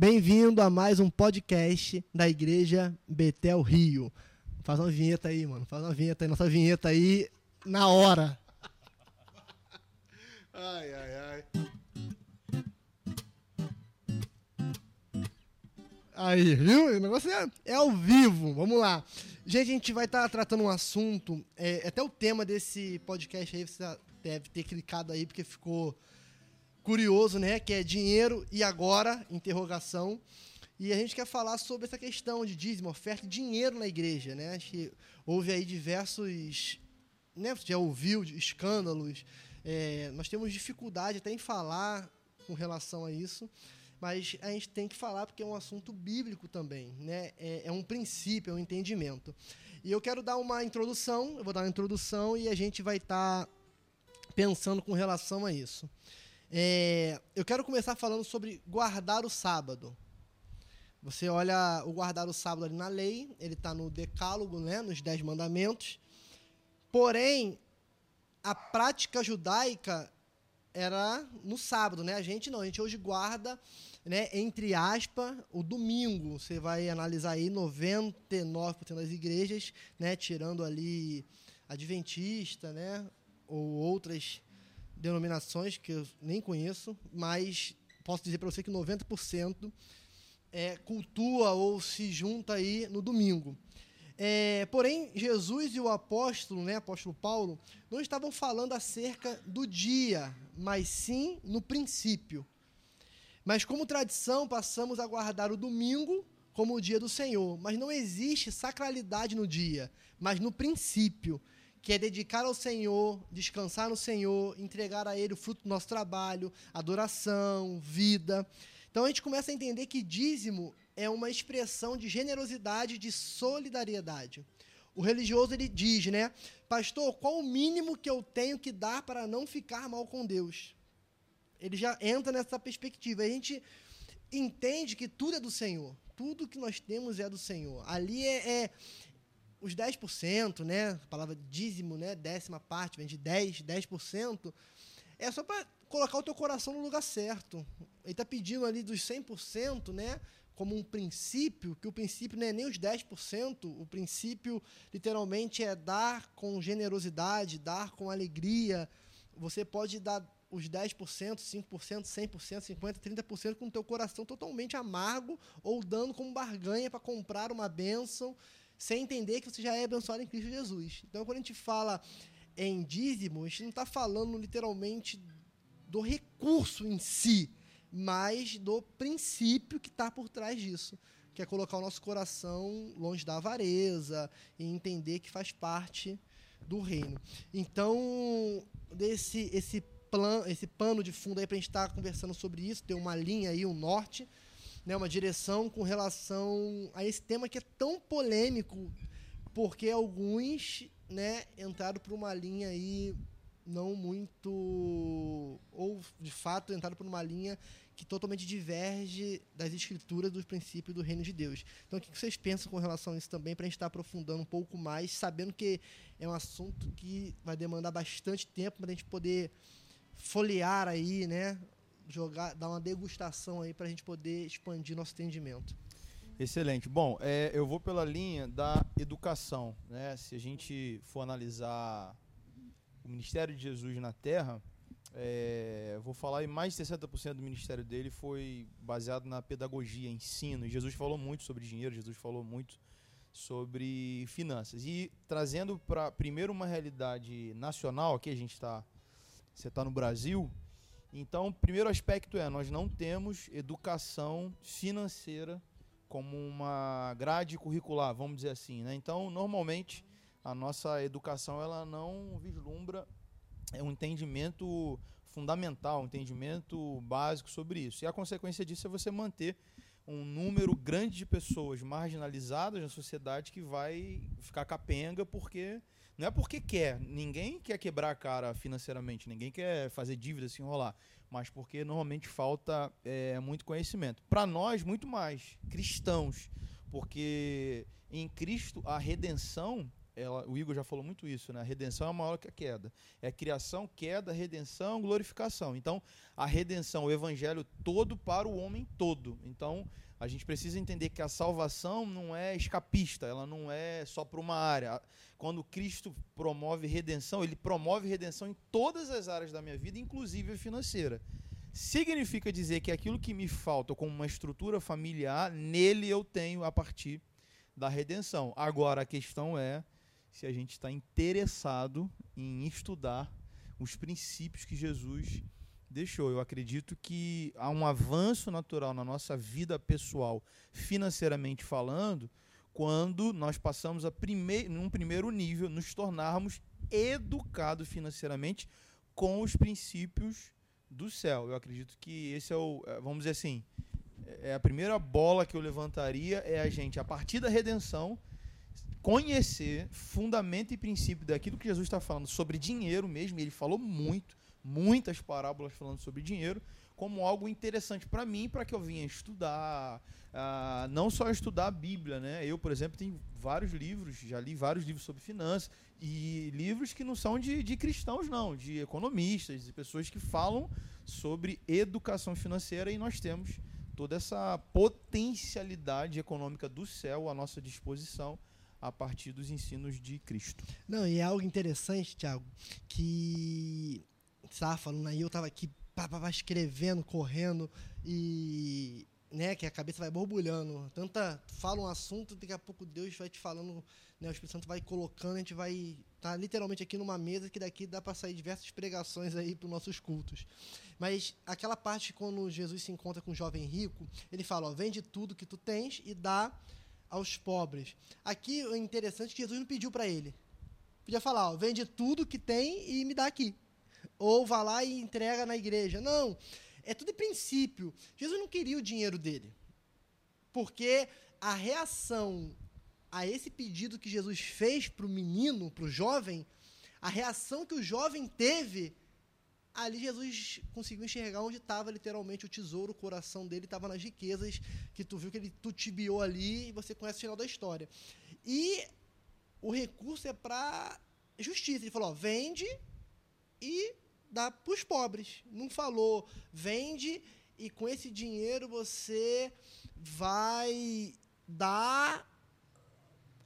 Bem-vindo a mais um podcast da Igreja Betel Rio. Faz uma vinheta aí, mano. Faz uma vinheta aí, nossa vinheta aí na hora. Ai, ai, ai. Aí, viu? O negócio é, é ao vivo. Vamos lá. Gente, a gente vai estar tá tratando um assunto. É, até o tema desse podcast aí, você deve ter clicado aí, porque ficou curioso, né? Que é dinheiro e agora? Interrogação. E a gente quer falar sobre essa questão de dízimo, oferta de dinheiro na igreja, né? Acho que houve aí diversos. Né, já ouviu escândalos. É, nós temos dificuldade até em falar com relação a isso mas a gente tem que falar porque é um assunto bíblico também, né? É, é, um princípio, é um entendimento. E eu quero dar uma introdução, eu vou dar uma introdução e a gente vai estar tá pensando com relação a isso. É, eu quero começar falando sobre guardar o sábado. Você olha o guardar o sábado ali na lei, ele está no decálogo, né, nos dez mandamentos. Porém, a prática judaica era no sábado, né? A gente não, a gente hoje guarda né, entre aspas, o domingo. Você vai analisar aí 99% das igrejas, né, tirando ali adventista, né, ou outras denominações que eu nem conheço, mas posso dizer para você que 90% é, cultua ou se junta aí no domingo. É, porém, Jesus e o apóstolo, né, apóstolo Paulo, não estavam falando acerca do dia, mas sim no princípio. Mas como tradição, passamos a guardar o domingo como o dia do Senhor. Mas não existe sacralidade no dia, mas no princípio, que é dedicar ao Senhor, descansar no Senhor, entregar a Ele o fruto do nosso trabalho, adoração, vida. Então a gente começa a entender que dízimo é uma expressão de generosidade, de solidariedade. O religioso ele diz, né, pastor, qual o mínimo que eu tenho que dar para não ficar mal com Deus? Ele já entra nessa perspectiva. A gente entende que tudo é do Senhor. Tudo que nós temos é do Senhor. Ali é, é os 10%, né? A palavra dízimo, né? Décima parte, vem de 10, 10%. É só para colocar o teu coração no lugar certo. Ele está pedindo ali dos 100%, né? Como um princípio, que o princípio não é nem os 10%, o princípio literalmente é dar com generosidade, dar com alegria. Você pode dar os 10%, 5%, 100%, 50%, 30% com o teu coração totalmente amargo ou dando como barganha para comprar uma bênção, sem entender que você já é abençoado em Cristo Jesus. Então, quando a gente fala em dízimo, a gente não está falando literalmente do recurso em si, mas do princípio que está por trás disso, que é colocar o nosso coração longe da avareza e entender que faz parte do reino. Então, desse esse plan, esse pano de fundo aí para a gente estar tá conversando sobre isso, ter uma linha aí, um norte, né, uma direção com relação a esse tema que é tão polêmico, porque alguns né, entraram por uma linha aí não muito ou de fato entraram por uma linha que totalmente diverge das escrituras dos princípios do reino de Deus. Então, o que vocês pensam com relação a isso também, para a gente estar aprofundando um pouco mais, sabendo que é um assunto que vai demandar bastante tempo para a gente poder folhear aí, né? Jogar, dar uma degustação aí para a gente poder expandir nosso entendimento. Excelente. Bom, é, eu vou pela linha da educação. Né? Se a gente for analisar o ministério de Jesus na Terra, é, vou falar aí mais de 60% do ministério dele foi baseado na pedagogia, ensino. E Jesus falou muito sobre dinheiro, Jesus falou muito sobre finanças. E trazendo para primeiro uma realidade nacional, aqui a gente está você está no Brasil. Então, o primeiro aspecto é: nós não temos educação financeira como uma grade curricular, vamos dizer assim. Né? Então, normalmente, a nossa educação ela não vislumbra um entendimento fundamental, um entendimento básico sobre isso. E a consequência disso é você manter um número grande de pessoas marginalizadas na sociedade que vai ficar capenga porque não é porque quer, ninguém quer quebrar a cara financeiramente, ninguém quer fazer dívida se enrolar, mas porque normalmente falta é, muito conhecimento. Para nós, muito mais, cristãos, porque em Cristo a redenção ela, o Igor já falou muito isso, né? A redenção é maior que a queda. É criação, queda, redenção, glorificação. Então, a redenção, o evangelho todo para o homem todo. Então, a gente precisa entender que a salvação não é escapista, ela não é só para uma área. Quando Cristo promove redenção, ele promove redenção em todas as áreas da minha vida, inclusive a financeira. Significa dizer que aquilo que me falta como uma estrutura familiar, nele eu tenho a partir da redenção. Agora a questão é se a gente está interessado em estudar os princípios que Jesus deixou. Eu acredito que há um avanço natural na nossa vida pessoal, financeiramente falando, quando nós passamos a primeir, num primeiro nível, nos tornarmos educados financeiramente com os princípios do céu. Eu acredito que esse é o, é, vamos dizer assim, é a primeira bola que eu levantaria é a gente, a partir da redenção, conhecer fundamento e princípio daquilo que Jesus está falando sobre dinheiro mesmo. Ele falou muito muitas parábolas falando sobre dinheiro, como algo interessante para mim, para que eu vinha estudar, uh, não só estudar a Bíblia, né? Eu, por exemplo, tenho vários livros, já li vários livros sobre finanças, e livros que não são de, de cristãos, não, de economistas, de pessoas que falam sobre educação financeira, e nós temos toda essa potencialidade econômica do céu à nossa disposição a partir dos ensinos de Cristo. Não, e é algo interessante, Tiago, que estava falando aí, eu estava aqui pá, pá, pá, escrevendo, correndo e né, que a cabeça vai borbulhando. Tanta fala um assunto, daqui a pouco Deus vai te falando, né, o Espírito Santo vai colocando, a gente vai estar tá literalmente aqui numa mesa que daqui dá para sair diversas pregações aí para os nossos cultos. Mas aquela parte quando Jesus se encontra com o jovem rico, ele fala, ó, vende tudo que tu tens e dá aos pobres. Aqui o interessante é que Jesus não pediu para ele. Podia falar, ó, vende tudo que tem e me dá aqui ou vá lá e entrega na igreja. Não, é tudo de princípio. Jesus não queria o dinheiro dele. Porque a reação a esse pedido que Jesus fez para o menino, para o jovem, a reação que o jovem teve, ali Jesus conseguiu enxergar onde estava literalmente o tesouro, o coração dele estava nas riquezas, que tu viu que ele tutibiou ali e você conhece o final da história. E o recurso é para justiça. Ele falou: ó, vende e dá para os pobres. Não falou, vende e com esse dinheiro você vai dar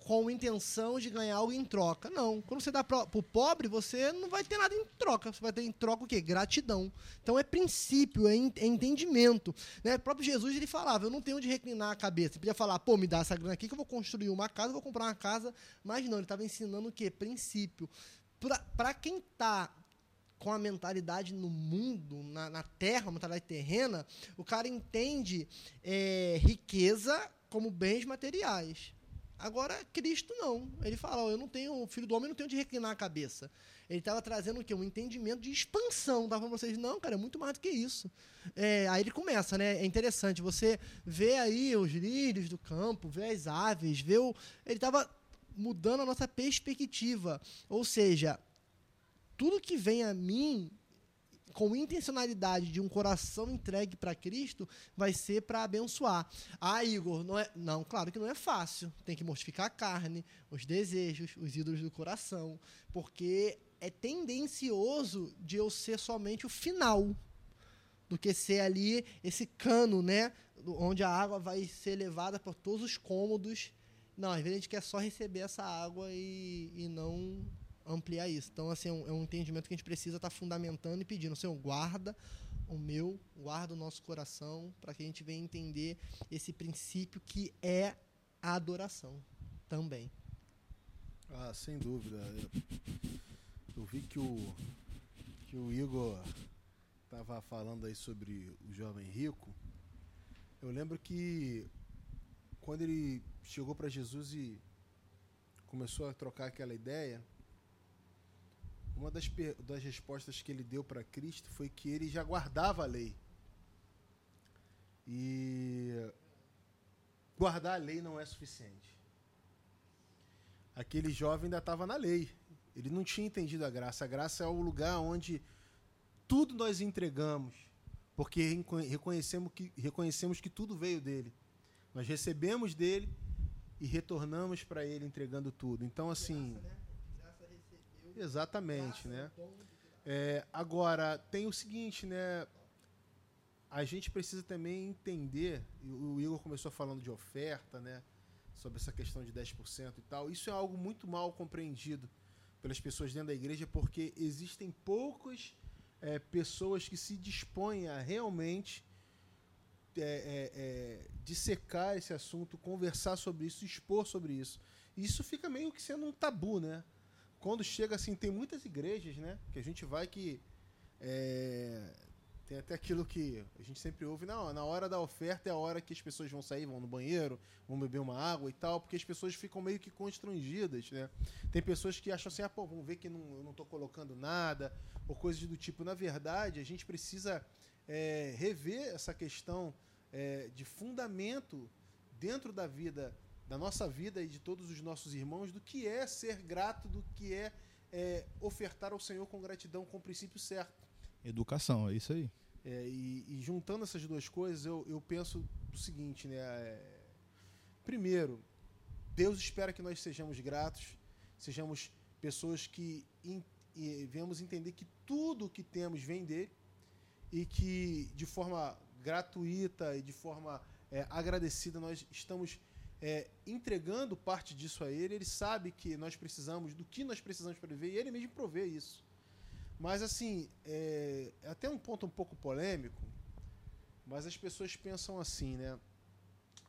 com intenção de ganhar algo em troca. Não. Quando você dá para o pobre, você não vai ter nada em troca. Você vai ter em troca o quê? Gratidão. Então é princípio, é, é entendimento. Né? O próprio Jesus ele falava: Eu não tenho onde reclinar a cabeça. Ele podia falar: Pô, me dá essa grana aqui que eu vou construir uma casa, vou comprar uma casa. Mas não, ele estava ensinando o quê? Princípio. Para quem está com a mentalidade no mundo, na, na terra, uma mentalidade terrena, o cara entende é, riqueza como bens materiais. Agora, Cristo não. Ele fala, oh, eu não tenho, o filho do homem não tem onde reclinar a cabeça. Ele estava trazendo o quê? Um entendimento de expansão. Dava para vocês, não, cara, é muito mais do que isso. É, aí ele começa, né? É interessante. Você vê aí os lírios do campo, vê as aves, vê o. Ele estava mudando a nossa perspectiva. Ou seja, tudo que vem a mim com intencionalidade de um coração entregue para Cristo vai ser para abençoar. Ah, Igor, não é, não, claro que não é fácil. Tem que mortificar a carne, os desejos, os ídolos do coração, porque é tendencioso de eu ser somente o final do que ser ali esse cano, né, onde a água vai ser levada por todos os cômodos. Não, às vezes a gente quer só receber essa água e, e não ampliar isso. Então, assim, é um, é um entendimento que a gente precisa estar tá fundamentando e pedindo. Senhor, guarda o meu, guarda o nosso coração, para que a gente venha entender esse princípio que é a adoração também. Ah, sem dúvida. Eu, vi que o, que o Igor estava falando aí sobre o jovem rico. Eu lembro que quando ele chegou para Jesus e começou a trocar aquela ideia, uma das, das respostas que ele deu para Cristo foi que ele já guardava a lei. E guardar a lei não é suficiente. Aquele jovem ainda estava na lei. Ele não tinha entendido a graça. A graça é o lugar onde tudo nós entregamos, porque reconhecemos que, reconhecemos que tudo veio dele. Nós recebemos dele e retornamos para Ele entregando tudo. Então, assim. Exatamente, né? É, agora, tem o seguinte, né? A gente precisa também entender, e o Igor começou falando de oferta, né? Sobre essa questão de 10% e tal. Isso é algo muito mal compreendido pelas pessoas dentro da igreja, porque existem poucas é, pessoas que se dispõem a realmente é, é, é, dissecar esse assunto, conversar sobre isso, expor sobre isso. Isso fica meio que sendo um tabu, né? Quando chega assim, tem muitas igrejas, né? Que a gente vai que. É, tem até aquilo que a gente sempre ouve, não, na hora da oferta é a hora que as pessoas vão sair, vão no banheiro, vão beber uma água e tal, porque as pessoas ficam meio que constrangidas, né? Tem pessoas que acham assim, ah, pô, vamos ver que não, eu não estou colocando nada, ou coisas do tipo. Na verdade, a gente precisa é, rever essa questão é, de fundamento dentro da vida da nossa vida e de todos os nossos irmãos do que é ser grato, do que é, é ofertar ao Senhor com gratidão, com o princípio certo. Educação, é isso aí. É, e, e, juntando essas duas coisas, eu, eu penso o seguinte, né? É, primeiro, Deus espera que nós sejamos gratos, sejamos pessoas que in, e, venhamos entender que tudo o que temos vem dele e que de forma gratuita e de forma é, agradecida nós estamos é, entregando parte disso a ele, ele sabe que nós precisamos, do que nós precisamos para viver, e ele mesmo provê isso. Mas, assim, é, é até um ponto um pouco polêmico, mas as pessoas pensam assim, né?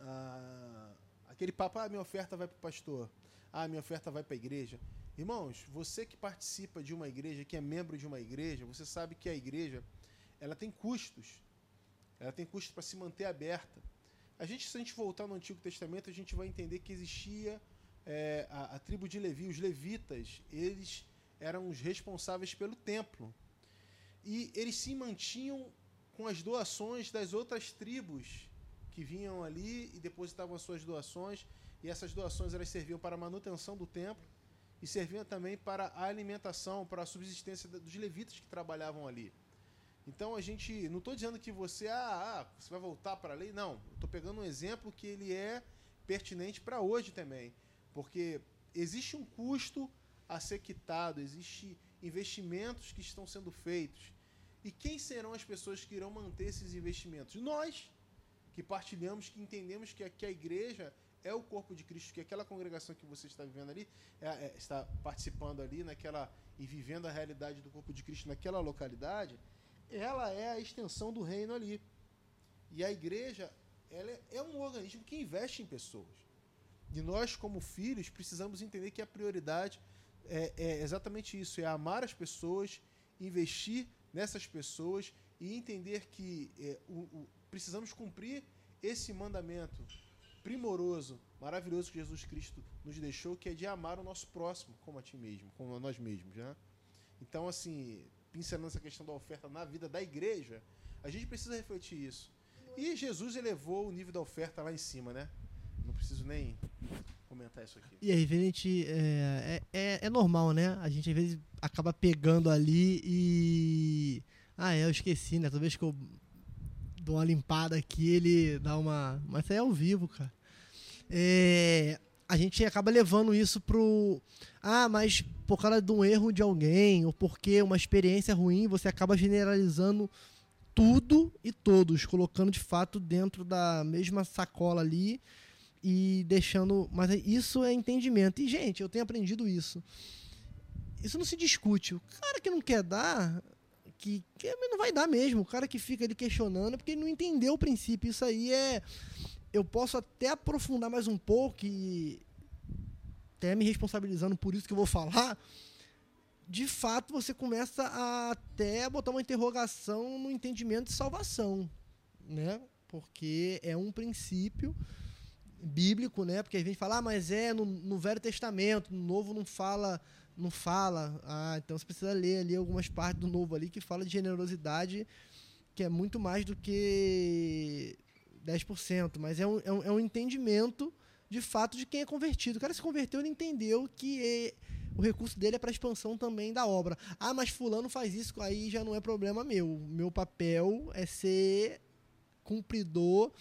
Ah, aquele papo, ah, minha oferta vai para o pastor, ah, minha oferta vai para a igreja. Irmãos, você que participa de uma igreja, que é membro de uma igreja, você sabe que a igreja ela tem custos. Ela tem custos para se manter aberta. A gente, se a gente voltar no Antigo Testamento, a gente vai entender que existia é, a, a, tribo de Levi, os levitas, eles eram os responsáveis pelo templo. E eles se mantinham com as doações das outras tribos que vinham ali e depositavam as suas doações. E essas doações elas serviam para a manutenção do templo e serviam também para a alimentação, para a subsistência dos levitas que trabalhavam ali. Então a gente. Não estou dizendo que você. Ah, ah, você vai voltar para a lei. Não. Estou pegando um exemplo que ele é pertinente para hoje também. Porque existe um custo a ser quitado, existe investimentos que estão sendo feitos. E quem serão as pessoas que irão manter esses investimentos? Nós, que partilhamos, que entendemos que aqui a igreja é o corpo de Cristo, que aquela congregação que você está vivendo ali, é, é, está participando ali naquela e vivendo a realidade do corpo de Cristo naquela localidade, ela é a extensão do reino ali. E a igreja ela é, é um organismo que investe em pessoas. E nós, como filhos, precisamos entender que a prioridade é, é exatamente isso: é amar as pessoas, investir nessas pessoas e entender que é, o, o, precisamos cumprir esse mandamento primoroso, maravilhoso que Jesus Cristo nos deixou, que é de amar o nosso próximo como a ti mesmo, como a nós mesmos. Né? Então, assim, pincelando essa questão da oferta na vida da igreja, a gente precisa refletir isso. E Jesus elevou o nível da oferta lá em cima, né? Não preciso nem comentar isso aqui. E aí, a gente. É, é, é normal, né? A gente às vezes acaba pegando ali e. Ah, é, eu esqueci, né? Toda vez que eu dou uma limpada aqui, ele dá uma. Mas isso aí é ao vivo, cara. É, a gente acaba levando isso pro. Ah, mas por causa de um erro de alguém, ou porque uma experiência ruim, você acaba generalizando tudo e todos, colocando de fato dentro da mesma sacola ali e deixando. Mas isso é entendimento. E, gente, eu tenho aprendido isso. Isso não se discute. O cara que não quer dar, que, que não vai dar mesmo. O cara que fica ali questionando é porque ele não entendeu o princípio. Isso aí é eu posso até aprofundar mais um pouco e até me responsabilizando por isso que eu vou falar. De fato, você começa a até botar uma interrogação no entendimento de salvação, né? Porque é um princípio bíblico, né? Porque a gente fala, ah, mas é no, no Velho Testamento, no Novo não fala, não fala. Ah, então você precisa ler ali algumas partes do Novo ali que fala de generosidade, que é muito mais do que 10%, mas é um, é um, é um entendimento de fato de quem é convertido. O cara se converteu, ele entendeu que é, o recurso dele é para expansão também da obra. Ah, mas fulano faz isso, aí já não é problema meu. Meu papel é ser cumpridor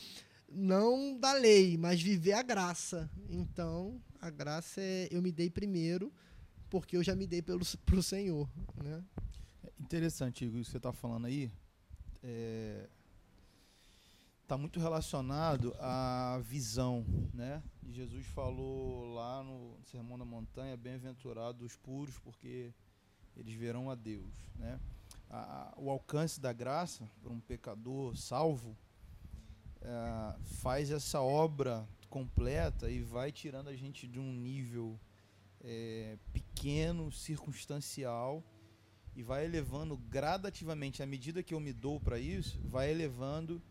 não da lei, mas viver a graça. Então, a graça é eu me dei primeiro, porque eu já me dei pelo, pro Senhor, né? Interessante, Igor, isso que você está falando aí. É, está muito relacionado à visão, né? Jesus falou lá no Sermão da Montanha, bem-aventurados os puros, porque eles verão a Deus, né? A, o alcance da graça para um pecador salvo é, faz essa obra completa e vai tirando a gente de um nível é, pequeno, circunstancial e vai elevando gradativamente, à medida que eu me dou para isso, vai elevando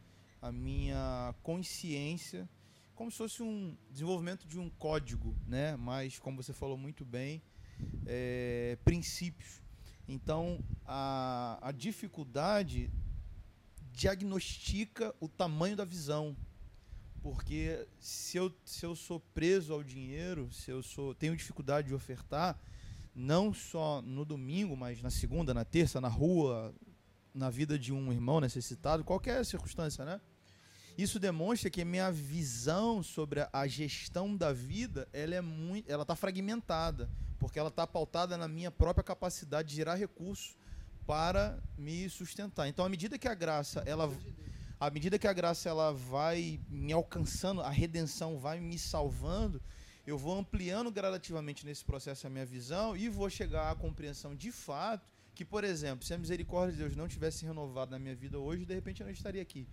a minha consciência, como se fosse um desenvolvimento de um código, né? Mas, como você falou muito bem, é, princípios. Então, a, a dificuldade diagnostica o tamanho da visão. Porque se eu, se eu sou preso ao dinheiro, se eu sou tenho dificuldade de ofertar, não só no domingo, mas na segunda, na terça, na rua, na vida de um irmão necessitado, qualquer circunstância, né? Isso demonstra que a minha visão sobre a gestão da vida, ela é muito, ela está fragmentada, porque ela está pautada na minha própria capacidade de gerar recursos para me sustentar. Então, à medida que a graça, ela à medida que a graça ela vai me alcançando, a redenção vai me salvando, eu vou ampliando gradativamente nesse processo a minha visão e vou chegar à compreensão de fato que, por exemplo, se a misericórdia de Deus não tivesse renovado na minha vida hoje, de repente eu não estaria aqui.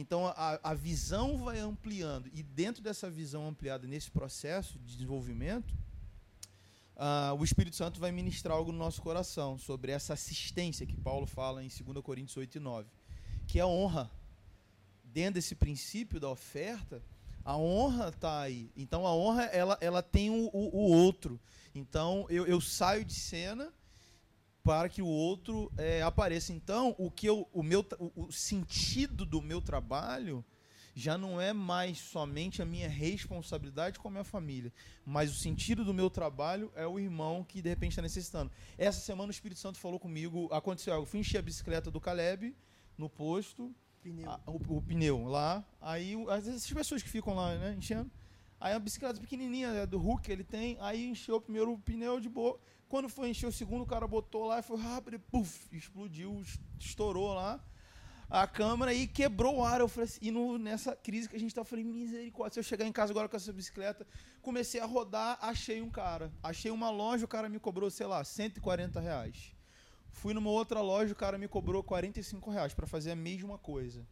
Então a, a visão vai ampliando e dentro dessa visão ampliada nesse processo de desenvolvimento, uh, o Espírito Santo vai ministrar algo no nosso coração sobre essa assistência que Paulo fala em 2 Coríntios 8 e 9, que é a honra. Dentro desse princípio da oferta, a honra está aí. Então a honra ela, ela tem o, o, o outro. Então eu, eu, saio de cena para que o outro é, apareça. Então o que eu, o meu o, o sentido do meu trabalho já não é mais somente a minha responsabilidade com a minha família, mas o sentido do meu trabalho é o irmão que de repente está necessitando. Essa semana o Espírito Santo falou comigo, aconteceu algo, fui encher a bicicleta do Caleb no posto, Pneu. A, o, o, pneu lá. Aí, às vezes, essas pessoas que ficam lá, né, enchendo. Aí a bicicleta pequenininha, né, do Hulk, ele tem. Aí encheu o primeiro pneu de boa. Quando foi encher o segundo, o cara botou lá e foi rápido e puf, explodiu, estourou lá a câmera e quebrou o ar. Eu falei assim, e no, nessa crise que a gente tá, eu falei, misericórdia, se eu chegar em casa agora com essa bicicleta, comecei a rodar, achei um cara. Achei uma loja, o cara me cobrou, sei lá, 140 reais. Fui numa outra loja, o cara me cobrou 45 reais para fazer a mesma coisa.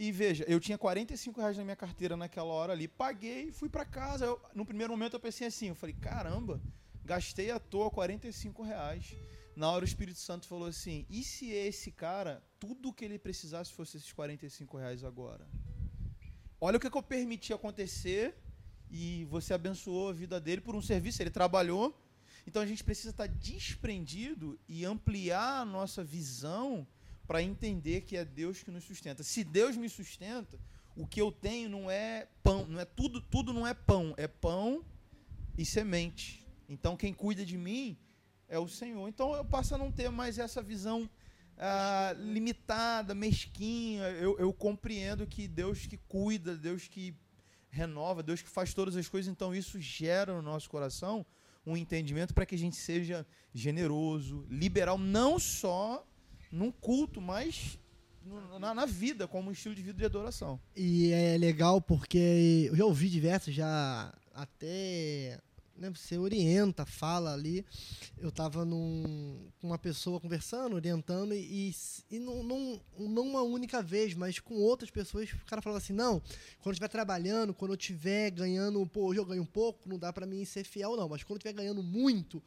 E veja, eu tinha 45 reais na minha carteira naquela hora ali. Paguei, fui para casa. Eu, no primeiro momento eu pensei assim, eu falei, caramba, gastei à toa 45 reais. Na hora o Espírito Santo falou assim, e se esse cara, tudo que ele precisasse fosse esses 45 reais agora? Olha o que, que eu permiti acontecer e você abençoou a vida dele por um serviço. Ele trabalhou, então a gente precisa estar desprendido e ampliar a nossa visão para entender que é Deus que nos sustenta. Se Deus me sustenta, o que eu tenho não é pão, não é tudo, tudo não é pão, é pão e semente. Então quem cuida de mim é o Senhor. Então eu passo a não ter mais essa visão ah, limitada, mesquinha. Eu, eu compreendo que Deus que cuida, Deus que renova, Deus que faz todas as coisas, então isso gera no nosso coração um entendimento para que a gente seja generoso, liberal, não só num culto, mas na, na, vida, como um estilo de vida de adoração. E é legal porque eu já ouvi diversos, já até né, você orienta, fala ali. Eu estava com uma pessoa conversando, orientando, e, e não, não, uma única vez, mas com outras pessoas, o cara falava assim: não, quando eu estiver trabalhando, quando eu estiver ganhando, pô, hoje eu ganho um pouco, não dá para mim ser fiel, não, mas quando eu estiver ganhando muito,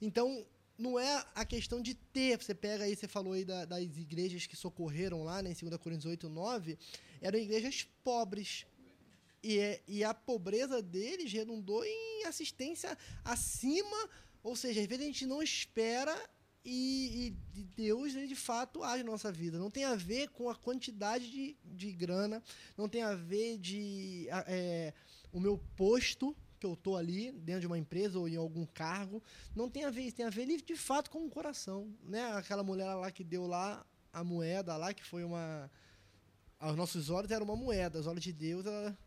então. Não é a questão de ter. Você pega aí, você falou aí da, das igrejas que socorreram lá, né, em 2 Coríntios 8, 9, eram igrejas pobres, e, e a pobreza deles redundou em assistência acima, ou seja, às vezes a gente não espera e, e, Deus ele de fato age na nossa vida. Não tem a ver com a quantidade de, de grana, não tem a ver de é, o meu posto que eu estou ali dentro de uma empresa ou em algum cargo, não tem a ver isso, tem a ver de fato com o coração, né? Aquela mulher lá que deu lá a moeda lá que foi uma aos nossos olhos era uma moeda, aos olhos de Deus ela,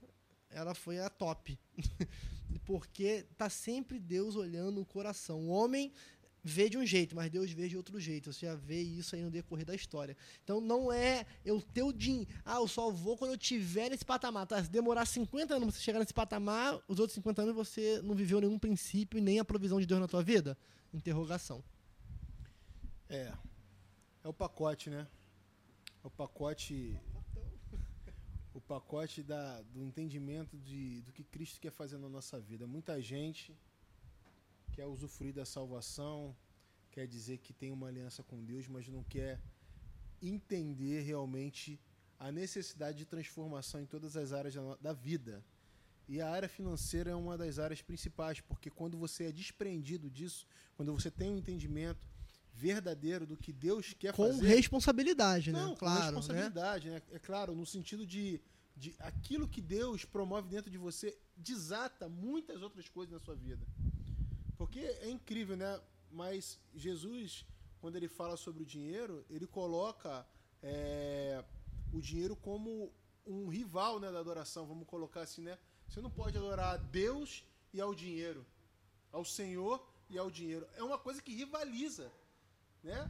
ela foi a top. Porque tá sempre Deus olhando o coração. O homem vê de um jeito, mas Deus vê de outro jeito. Você já vê isso aí no decorrer da história. Então não é eu ter o din, ah, eu só vou quando eu tiver nesse patamar. Tá? Se demorar 50 anos pra você chegar nesse patamar, os outros 50 anos você não viveu nenhum princípio e nem a provisão de Deus na tua vida? Interrogação. É. É o pacote, né? É o pacote. O pacote da, do entendimento de, do que Cristo quer fazer na nossa vida. Muita gente quer usufruir da salvação, quer dizer que tem uma aliança com Deus, mas não quer entender realmente a necessidade de transformação em todas as áreas da, da vida. E a área financeira é uma das áreas principais, porque quando você é desprendido disso, quando você tem um entendimento verdadeiro do que Deus quer com fazer. Com responsabilidade, né? Não, claro, com né? responsabilidade, né? né? É claro, no sentido de, de aquilo que Deus promove dentro de você desata muitas outras coisas na sua vida. Porque é incrível, né? Mas Jesus, quando ele fala sobre o dinheiro, ele coloca é, o dinheiro como um rival né, da adoração, vamos colocar assim, né? Você não pode adorar a Deus e ao dinheiro, ao Senhor e ao dinheiro. É uma coisa que rivaliza, né?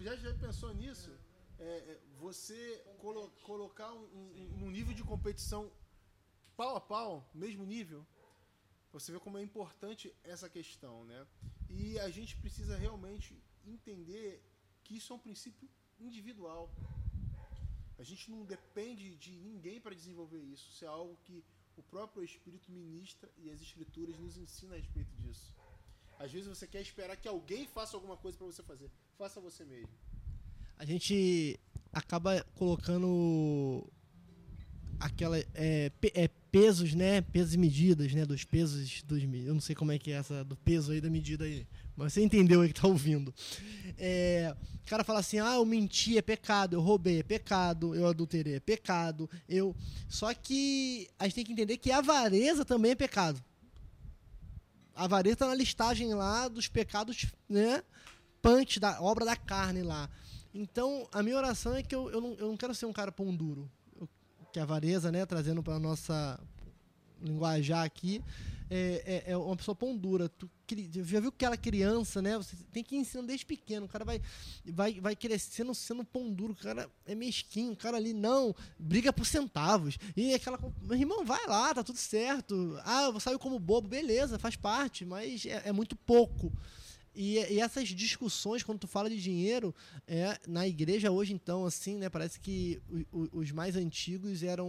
Já, já pensou nisso? É, é você colo colocar um, um, um nível de competição pau a pau, mesmo nível, você vê como é importante essa questão, né? E a gente precisa realmente entender que isso é um princípio individual. A gente não depende de ninguém para desenvolver isso. Isso é algo que o próprio Espírito ministra e as Escrituras nos ensinam a respeito disso. Às vezes você quer esperar que alguém faça alguma coisa para você fazer. Faça você mesmo. A gente acaba colocando aquela é, é, pesos, né? Pesos e medidas, né? Dos pesos dos eu não sei como é que é essa do peso aí da medida aí, mas você entendeu aí que tá ouvindo. É, o cara fala assim: "Ah, eu menti é pecado, eu roubei é pecado, eu adulterei é pecado, eu". Só que a gente tem que entender que a avareza também é pecado. A avareza tá na listagem lá dos pecados, né? Punch da obra da carne lá. Então, a minha oração é que eu, eu, não, eu não quero ser um cara pão duro que é a avareza, né, trazendo para nossa linguajar aqui, é, é, é, uma pessoa pão dura. Tu já viu aquela criança, né? Você tem que ensinar desde pequeno. O cara vai, vai, vai crescendo sendo pão duro. O cara é mesquinho. O cara ali, não, briga por centavos. E aquela. Meu irmão, vai lá, tá tudo certo. Ah, eu saio como bobo, beleza, faz parte, mas é, é muito pouco. E, e, essas discussões, quando tu fala de dinheiro, é, na igreja hoje, então, assim, né? Parece que o, o, os mais antigos eram,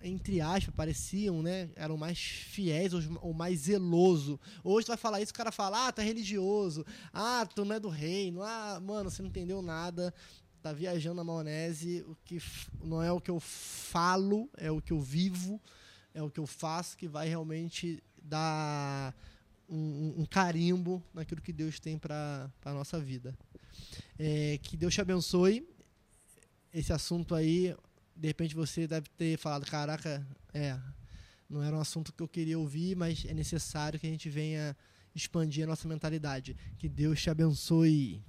entre aspas, pareciam, né? Eram mais fiéis ou, ou mais zeloso. Hoje tu vai falar isso, o cara fala, ah, é religioso, ah, tu não é do reino, ah, mano, você não entendeu nada. Tá viajando na maionese, o que não é o que eu falo, é o que eu vivo, é o que eu faço que vai realmente dar um, um carimbo naquilo que Deus tem para a nossa vida. É, que Deus te abençoe. Esse assunto aí, de repente você deve ter falado: caraca, é, não era um assunto que eu queria ouvir, mas é necessário que a gente venha expandir a nossa mentalidade. Que Deus te abençoe.